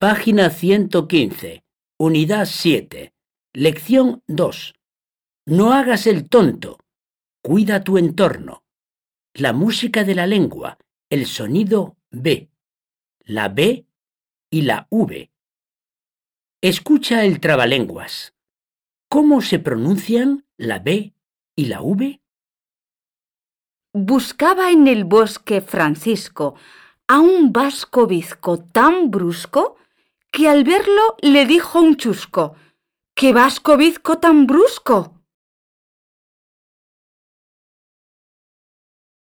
Página 115, unidad 7, lección 2. No hagas el tonto, cuida tu entorno. La música de la lengua, el sonido B, la B y la V. Escucha el trabalenguas. ¿Cómo se pronuncian la B y la V? Buscaba en el bosque Francisco a un vasco bizco tan brusco que al verlo le dijo un chusco, ¡Qué vasco bizco tan brusco!